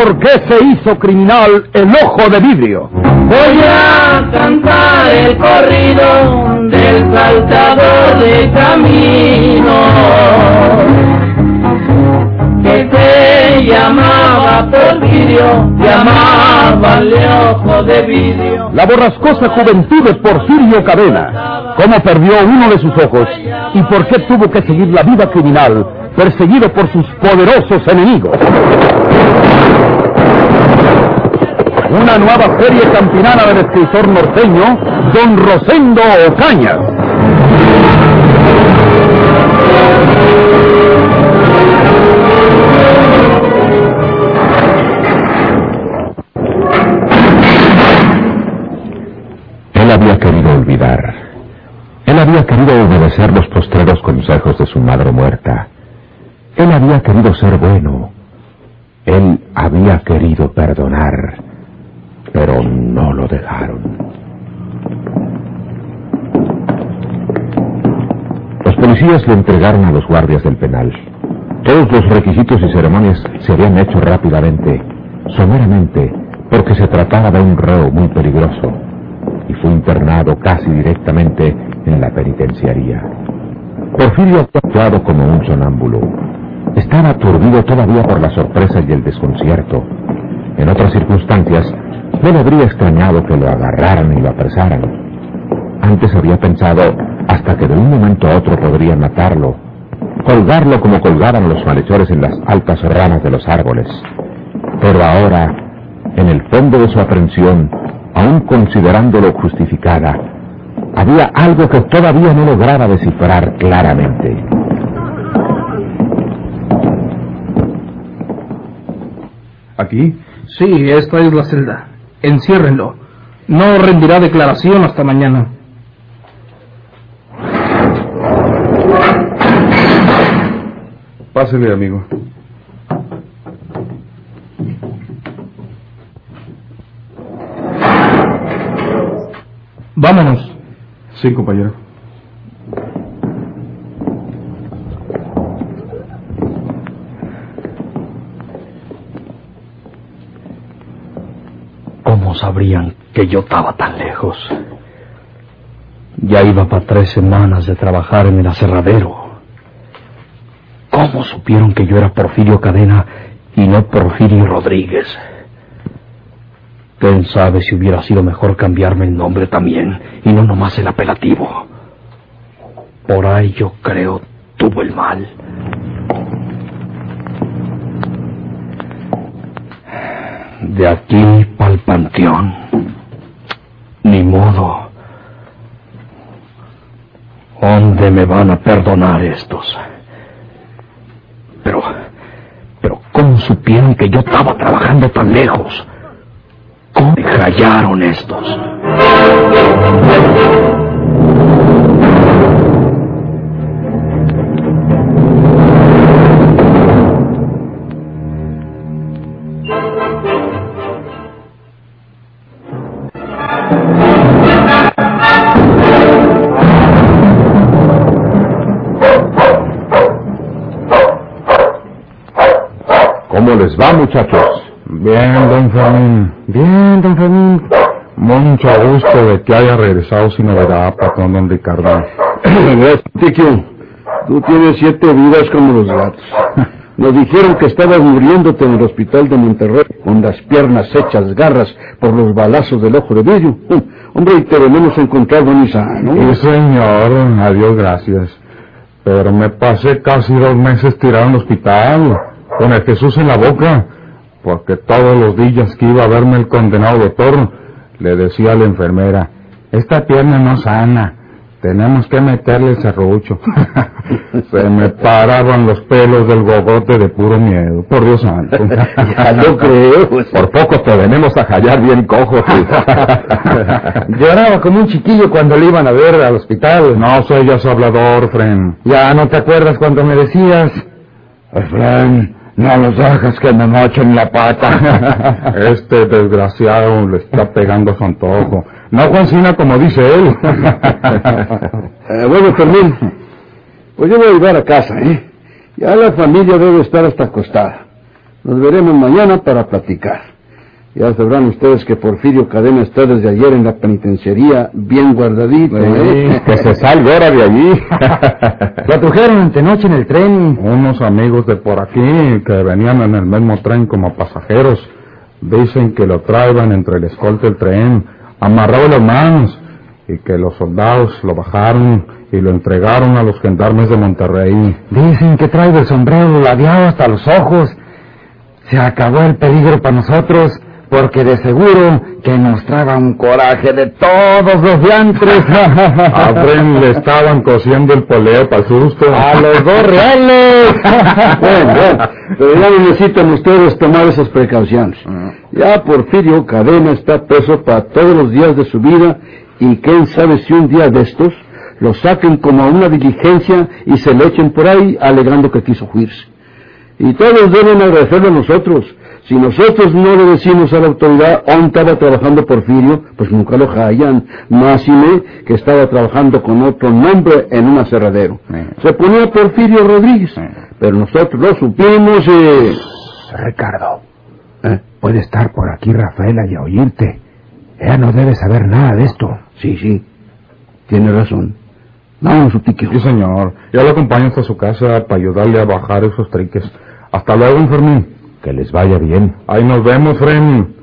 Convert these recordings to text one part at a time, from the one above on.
por qué se hizo criminal el ojo de vidrio. Voy a cantar el corrido del saltador de camino que te llamaba Porfirio, llamaba el ojo de vidrio. La borrascosa juventud de Porfirio Cadena. Cómo perdió uno de sus ojos y por qué tuvo que seguir la vida criminal perseguido por sus poderosos enemigos. Una nueva serie campinana del escritor norteño, Don Rosendo Ocañas. Él había querido olvidar. Él había querido obedecer los postreros consejos de su madre muerta. Él había querido ser bueno. Él había querido perdonar. Pero no lo dejaron. Los policías le entregaron a los guardias del penal. Todos los requisitos y ceremonias se habían hecho rápidamente, someramente, porque se trataba de un reo muy peligroso y fue internado casi directamente en la penitenciaría. Porfirio había actuado como un sonámbulo. Estaba aturdido todavía por la sorpresa y el desconcierto. En otras circunstancias, no le habría extrañado que lo agarraran y lo apresaran. Antes había pensado hasta que de un momento a otro podrían matarlo, colgarlo como colgaban los malhechores en las altas ramas de los árboles. Pero ahora, en el fondo de su aprensión, aun considerándolo justificada, había algo que todavía no lograba descifrar claramente. ¿Aquí? Sí, esta es la celda. Enciérrenlo. No rendirá declaración hasta mañana. Pásele, amigo. Vámonos. Sí, compañero. Sabrían que yo estaba tan lejos? Ya iba para tres semanas de trabajar en el aserradero. ¿Cómo supieron que yo era Porfirio Cadena y no Porfirio Rodríguez? ¿Quién sabe si hubiera sido mejor cambiarme el nombre también y no nomás el apelativo? Por ahí yo creo tuvo el mal. De aquí pa'l panteón. Ni modo. ¿Dónde me van a perdonar estos? Pero, pero ¿cómo supieron que yo estaba trabajando tan lejos? ¿Cómo me hallaron estos? Va, muchachos? Bien, don Fermín. Bien, don Fermín. Mucho gusto de que haya regresado sin novedad, patrón don Ricardo. Tiquio. Tú tienes siete vidas como los gatos. Nos dijeron que estabas muriéndote en el hospital de Monterrey con las piernas hechas garras por los balazos del ojo de vidrio. Hombre, y te venimos a encontrar buen y sano. Sí, señor. Adiós, gracias. Pero me pasé casi dos meses tirado en el hospital, con el Jesús en la boca, porque todos los días que iba a verme el condenado doctor, le decía a la enfermera, esta pierna no sana, tenemos que meterle el serrucho. Se me paraban los pelos del gogote de puro miedo, por Dios santo. Ya lo creo. Por poco te venimos a hallar bien cojo. Lloraba como un chiquillo cuando le iban a ver al hospital. No seas hablador, Fren. Ya no te acuerdas cuando me decías, Efraín, no los dejes que me mochen la pata. Este desgraciado le está pegando su antojo. No Juancina como dice él. Eh, bueno, Fermín, pues yo voy a llevar a casa, ¿eh? Ya la familia debe estar hasta acostada. Nos veremos mañana para platicar. Ya sabrán ustedes que Porfirio Cadena está desde ayer en la penitenciaría bien guardadito. ¿eh? que se salga ahora de allí. Lo trajeron noche en el tren. Unos amigos de por aquí que venían en el mismo tren como pasajeros dicen que lo traían entre el escolte del tren, amarrado las manos, y que los soldados lo bajaron y lo entregaron a los gendarmes de Monterrey. Dicen que trae el sombrero ladeado hasta los ojos. Se acabó el peligro para nosotros porque de seguro que nos traga un coraje de todos los diantres. A Fren le estaban cosiendo el poleo para el susto. ¡A los dos reales! bueno, bueno, pero ya necesitan ustedes tomar esas precauciones. Ya Porfirio Cadena está preso para todos los días de su vida y quién sabe si un día de estos lo saquen como a una diligencia y se le echen por ahí alegando que quiso huirse. Y todos deben agradecerle a nosotros. Si nosotros no le decimos a la autoridad dónde estaba trabajando Porfirio, pues nunca lo hallan. Máxime que estaba trabajando con otro nombre en un aserradero. Se ponía Porfirio Rodríguez, pero nosotros lo supimos y... Ricardo, ¿Eh? puede estar por aquí Rafaela y a oírte. Ella no debe saber nada de esto. Sí, sí, tiene razón. Vamos, su tiquio. Sí, señor. Yo lo acompaño hasta su casa para ayudarle a bajar esos triques. Hasta luego, Fermín. Que les vaya bien. Ahí nos vemos, Fren.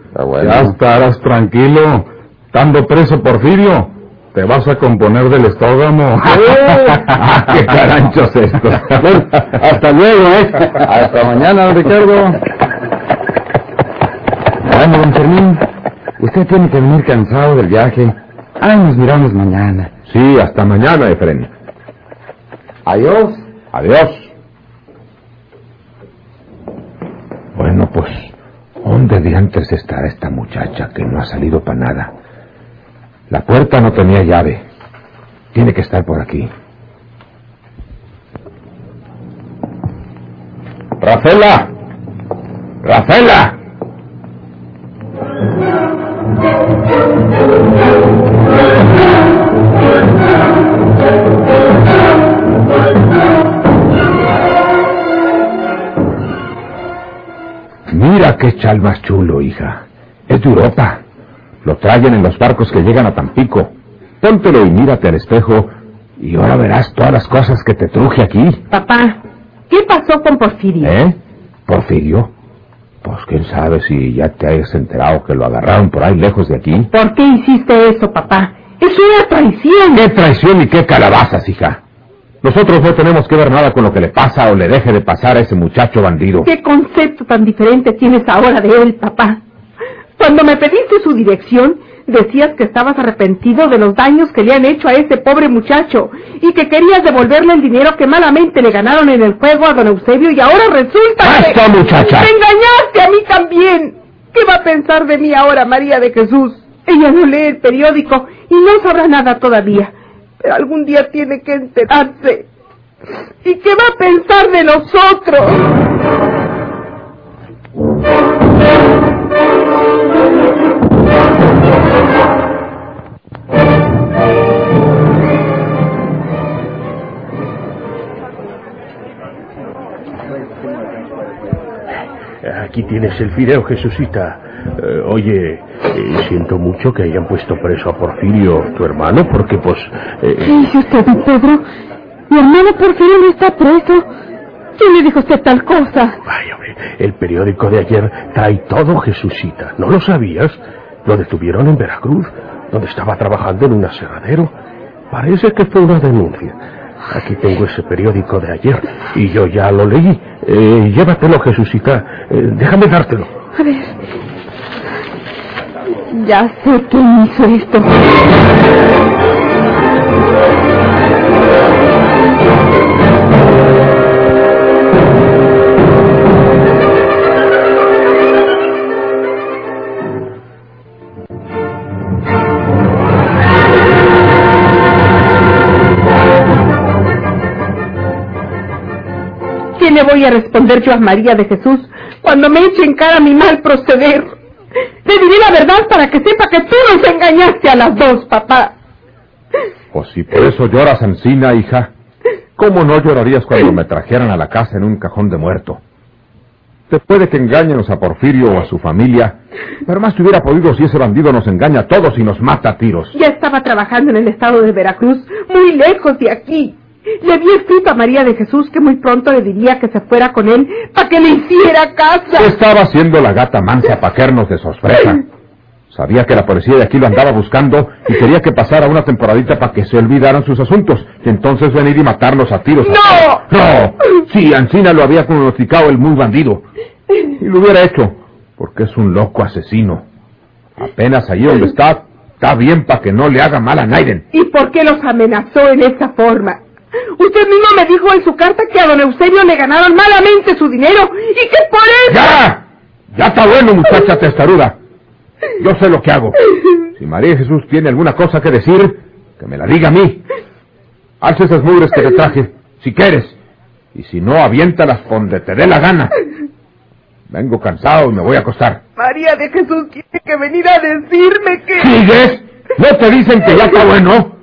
Ya estarás tranquilo. Estando preso Porfirio, te vas a componer del estómago. ¡Qué caranchos estos! Bueno, hasta luego, ¿eh? Hasta mañana, Ricardo. Bueno, don Fermín, usted tiene que venir cansado del viaje. Ay, nos miramos mañana. Sí, hasta mañana, Efren. Adiós. Adiós. ¿Dónde de antes estará esta muchacha que no ha salido para nada? La puerta no tenía llave. Tiene que estar por aquí. ¡Rafela! ¡Rafela! Mira qué chal más chulo, hija. Es de Europa. Lo traen en los barcos que llegan a Tampico. Póntelo y mírate al espejo y ahora verás todas las cosas que te truje aquí. Papá, ¿qué pasó con Porfirio? ¿Eh? ¿Porfirio? Pues quién sabe si ya te hayas enterado que lo agarraron por ahí lejos de aquí. ¿Por qué hiciste eso, papá? Es una traición. ¿Qué traición y qué calabazas, hija? Nosotros no tenemos que ver nada con lo que le pasa o le deje de pasar a ese muchacho bandido. ¿Qué concepto tan diferente tienes ahora de él, papá? Cuando me pediste su dirección, decías que estabas arrepentido de los daños que le han hecho a ese pobre muchacho y que querías devolverle el dinero que malamente le ganaron en el juego a don Eusebio y ahora resulta que... ¡Basta, muchacha! ¡Me engañaste a mí también! ¿Qué va a pensar de mí ahora María de Jesús? Ella no lee el periódico y no sabrá nada todavía. Pero algún día tiene que enterarse. ¿Y qué va a pensar de nosotros? Aquí tienes el fideo, Jesucita. Eh, oye, eh, siento mucho que hayan puesto preso a Porfirio, tu hermano, porque pues... eh, ¿Qué dice usted, don Pedro? Mi hermano Porfirio no está preso. ¿Quién le dijo usted tal cosa? Vaya, hombre, el periódico de ayer trae todo, Jesucita. ¿No lo sabías? Lo detuvieron en Veracruz, donde estaba trabajando en un aserradero. Parece que fue una denuncia. Aquí tengo ese periódico de ayer y yo ya lo leí. Eh, llévatelo, Jesucita. Eh, déjame dártelo. A ver. Ya sé quién hizo esto. ¿Qué le voy a responder yo a María de Jesús cuando me eche en cara mi mal proceder? Verdad para que sepa que tú nos engañaste a las dos, papá. Pues si por eso lloras, Ancina, hija. ¿Cómo no llorarías cuando me trajeran a la casa en un cajón de muerto? Te puede que engañenos a Porfirio o a su familia, pero más te hubiera podido si ese bandido nos engaña a todos y nos mata a tiros. Ya estaba trabajando en el estado de Veracruz, muy lejos de aquí. Le había escrito a María de Jesús que muy pronto le diría que se fuera con él para que le hiciera casa. ¿Qué estaba haciendo la gata mansa para caernos de sorpresa? Sabía que la policía de aquí lo andaba buscando y quería que pasara una temporadita para que se olvidaran sus asuntos y entonces venir y matarlos a tiros. ¡No! ¡No! Sí, Ancina lo había pronosticado el muy bandido. Y lo hubiera hecho, porque es un loco asesino. Apenas allí donde está, está bien para que no le haga mal a Naiden. ¿Y por qué los amenazó en esa forma? Usted mismo me dijo en su carta que a don Eusebio le ganaron malamente su dinero y que por eso... ¡Ya! Ya está bueno, muchacha testaruda. Yo sé lo que hago. Si María Jesús tiene alguna cosa que decir, que me la diga a mí. Alza esas mugres que te traje, si quieres. Y si no, aviéntalas donde te dé la gana. Vengo cansado y me voy a acostar. María de Jesús tiene que venir a decirme que... ¿Sigues? ¿No te dicen que ya está bueno?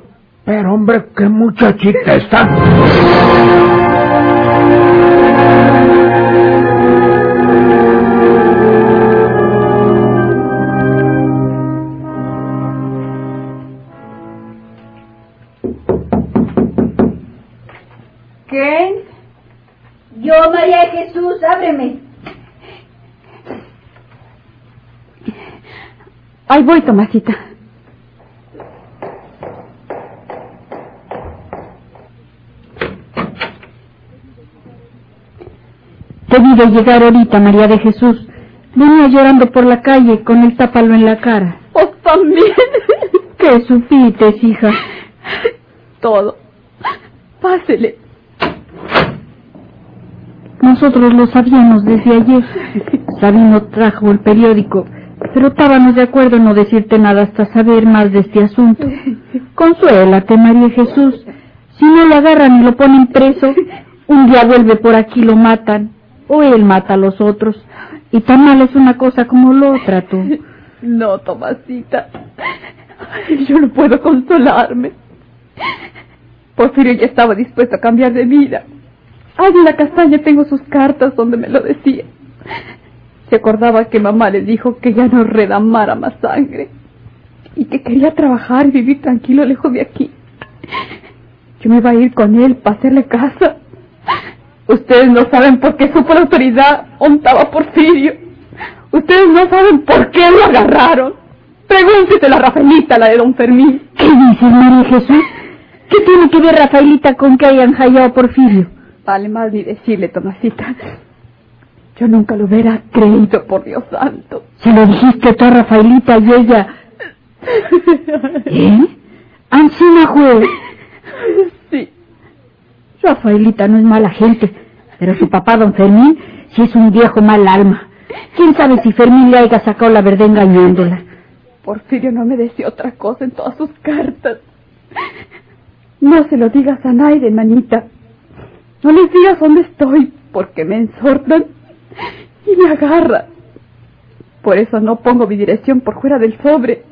Pero hombre, qué muchachita está. Voy, Tomasita. Te vi de llegar ahorita, María de Jesús. Venía llorando por la calle con el tápalo en la cara. ¿Oh, también? ¿Qué supiste, hija? Todo. Pásele. Nosotros lo sabíamos desde ayer. Sabino trajo el periódico, pero estábamos de acuerdo en no decirte nada hasta saber más de este asunto. Consuélate, María Jesús. Si no lo agarran y lo ponen preso, un día vuelve por aquí y lo matan. O él mata a los otros. Y tan mal es una cosa como la otra, tú. No, Tomasita. Yo no puedo consolarme. Porfirio ya estaba dispuesto a cambiar de vida. Ahí en la castaña tengo sus cartas donde me lo decía. Se acordaba que mamá le dijo que ya no redamara más sangre y que quería trabajar y vivir tranquilo lejos de aquí. Yo me iba a ir con él para hacerle casa. Ustedes no saben por qué supo la autoridad ontaba Porfirio. Ustedes no saben por qué lo agarraron. Pregúnteselo a Rafaelita, la de don Fermín. ¿Qué dices, María Jesús? ¿Qué tiene que ver Rafaelita con que hayan hallado a Porfirio? Vale más ni decirle, Tomasita. Yo nunca lo hubiera creído, por Dios santo. Se lo dijiste tú a Rafaelita y ella... ¿Eh? Ancina juez. Sí. Rafaelita no es mala gente, pero su papá, don Fermín, sí es un viejo mal alma. ¿Quién sabe si Fermín le haya sacado la verdad engañándola? Porfirio no me decía otra cosa en todas sus cartas. No se lo digas a nadie, manita. No les digas dónde estoy, porque me ensortan y me agarran. Por eso no pongo mi dirección por fuera del sobre.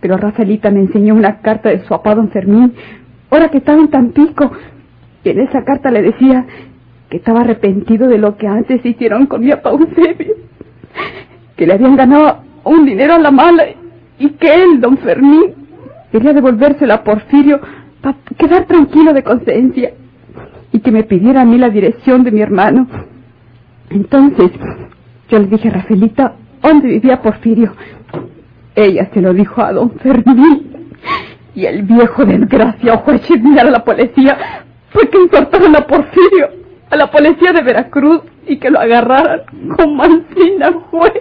Pero Rafaelita me enseñó una carta de su papá don Fermín, ahora que estaba en Tampico. Y en esa carta le decía que estaba arrepentido de lo que antes hicieron con mi papá Eusebio. Que le habían ganado un dinero a la mala y que él, don Fermín, quería devolvérselo a Porfirio para quedar tranquilo de conciencia y que me pidiera a mí la dirección de mi hermano. Entonces, yo le dije a Rafaelita dónde vivía Porfirio. Ella se lo dijo a don Fermín. Y el viejo desgraciado fue a chismear a la policía. Fue que incorporaron a Porfirio a la policía de Veracruz y que lo agarraran con Mancina juez.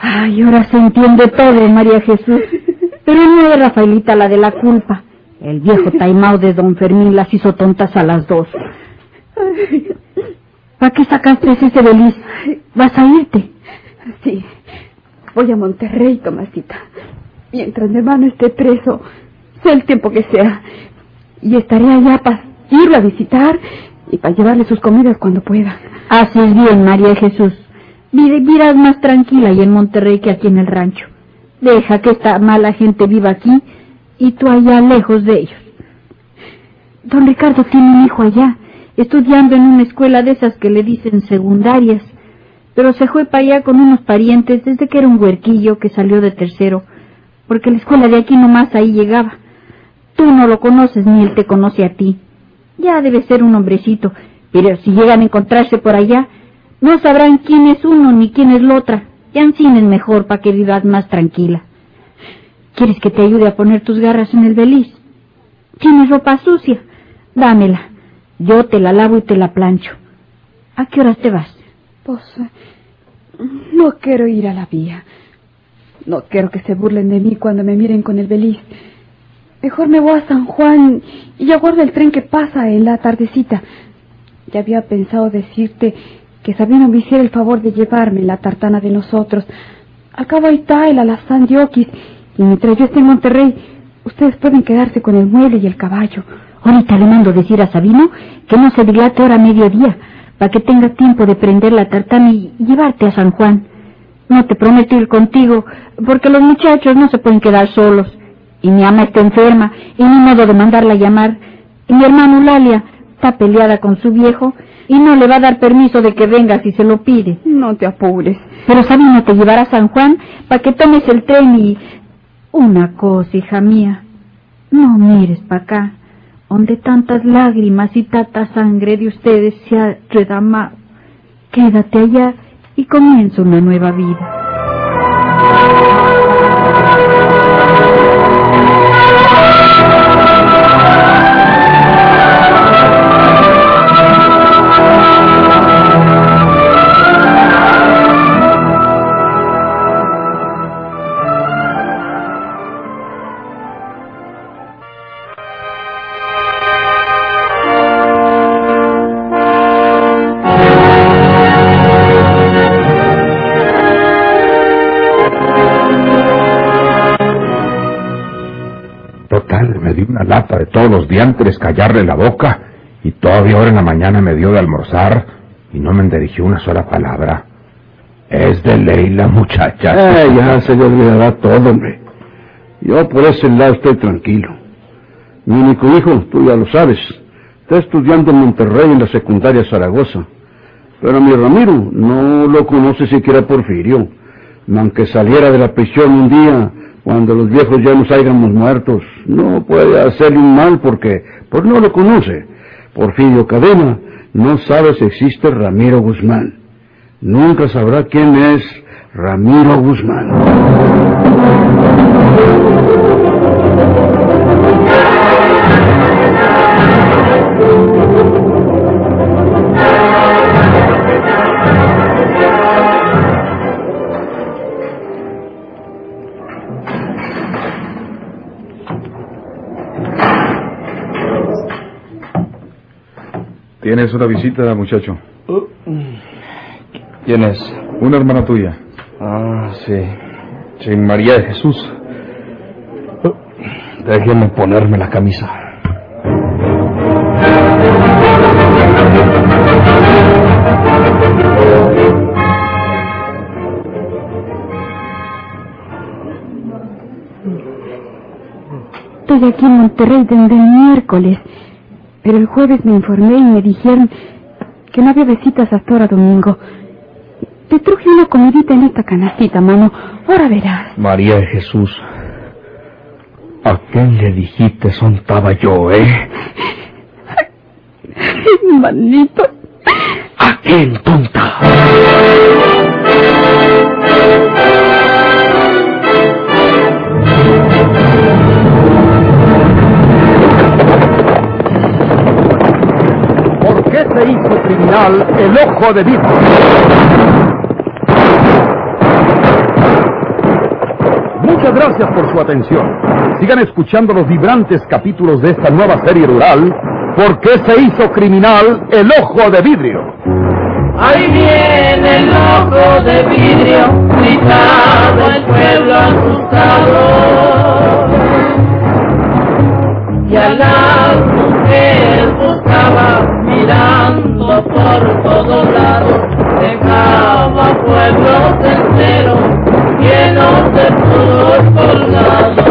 Ay, ahora se entiende todo, María Jesús. Pero no es Rafaelita la de la culpa. El viejo taimao de don Fermín las hizo tontas a las dos. ¿Para qué sacaste ese beliz? ¿Vas a irte? Sí, voy a Monterrey, Tomasita. Mientras mi hermano esté preso, sea el tiempo que sea. Y estaré allá para irlo a visitar y para llevarle sus comidas cuando pueda. Haces bien, María Jesús. Vivirás más tranquila y en Monterrey que aquí en el rancho. Deja que esta mala gente viva aquí y tú allá lejos de ellos. Don Ricardo tiene un hijo allá estudiando en una escuela de esas que le dicen secundarias. Pero se fue para allá con unos parientes desde que era un huerquillo que salió de tercero, porque la escuela de aquí nomás ahí llegaba. Tú no lo conoces ni él te conoce a ti. Ya debe ser un hombrecito, pero si llegan a encontrarse por allá, no sabrán quién es uno ni quién es la otra. Ya es mejor para que vivas más tranquila. ¿Quieres que te ayude a poner tus garras en el beliz? ¿Tienes ropa sucia? Dámela. Yo te la lavo y te la plancho. ¿A qué horas te vas? Pues no quiero ir a la vía. No quiero que se burlen de mí cuando me miren con el beliz. Mejor me voy a San Juan y aguardo el tren que pasa en la tardecita. Ya había pensado decirte que Sabino me hiciera el favor de llevarme la tartana de nosotros. Al cabo está el alazán de Oquis, y mientras yo esté en Monterrey, ustedes pueden quedarse con el mueble y el caballo. Ahorita le mando decir a Sabino que no se dilate ahora a mediodía, para que tenga tiempo de prender la tartana y llevarte a San Juan. No te prometo ir contigo, porque los muchachos no se pueden quedar solos. Y mi ama está enferma, y ni modo de mandarla a llamar. Y mi hermano Lalia está peleada con su viejo, y no le va a dar permiso de que venga si se lo pide. No te apures. Pero Sabino te llevará a San Juan para que tomes el tren y... Una cosa, hija mía. No mires para acá, donde tantas lágrimas y tanta sangre de ustedes se ha redamado. Quédate allá y comienza una nueva vida. Todos los diantres callarle la boca y todavía ahora en la mañana me dio de almorzar y no me dirigió una sola palabra. Es de ley la muchacha. Eh, ya se le olvidará todo, hombre. Yo por ese lado estoy tranquilo. Mi único hijo, tú ya lo sabes, está estudiando en Monterrey en la secundaria Zaragoza. Pero mi Ramiro no lo conoce siquiera Porfirio. Aunque saliera de la prisión un día, cuando los viejos ya nos hayamos muertos, no puede hacerle un mal porque, pues no lo conoce. Porfirio Cadena no sabe si existe Ramiro Guzmán. Nunca sabrá quién es Ramiro Guzmán. Tienes una visita, muchacho. ¿Quién es? Una hermana tuya. Ah, sí. Sí, María de Jesús. Déjeme ponerme la camisa. Estoy aquí en Monterrey desde el miércoles. Pero el jueves me informé y me dijeron que no había visitas hasta ahora domingo. Te truje una comidita en esta canastita, mano. Ahora verás. María de Jesús. ¿A quién le dijiste sontaba yo, eh? Manito. ¿A quién, tonta? final el ojo de vidrio. Muchas gracias por su atención. Sigan escuchando los vibrantes capítulos de esta nueva serie rural, ¿Por qué se hizo criminal el ojo de vidrio? Ahí viene el ojo de vidrio, gritado el pueblo asustado. Y a la mujer buscaba mirando todo por todo lado, dejaba pueblos enteros llenos de flores colgados.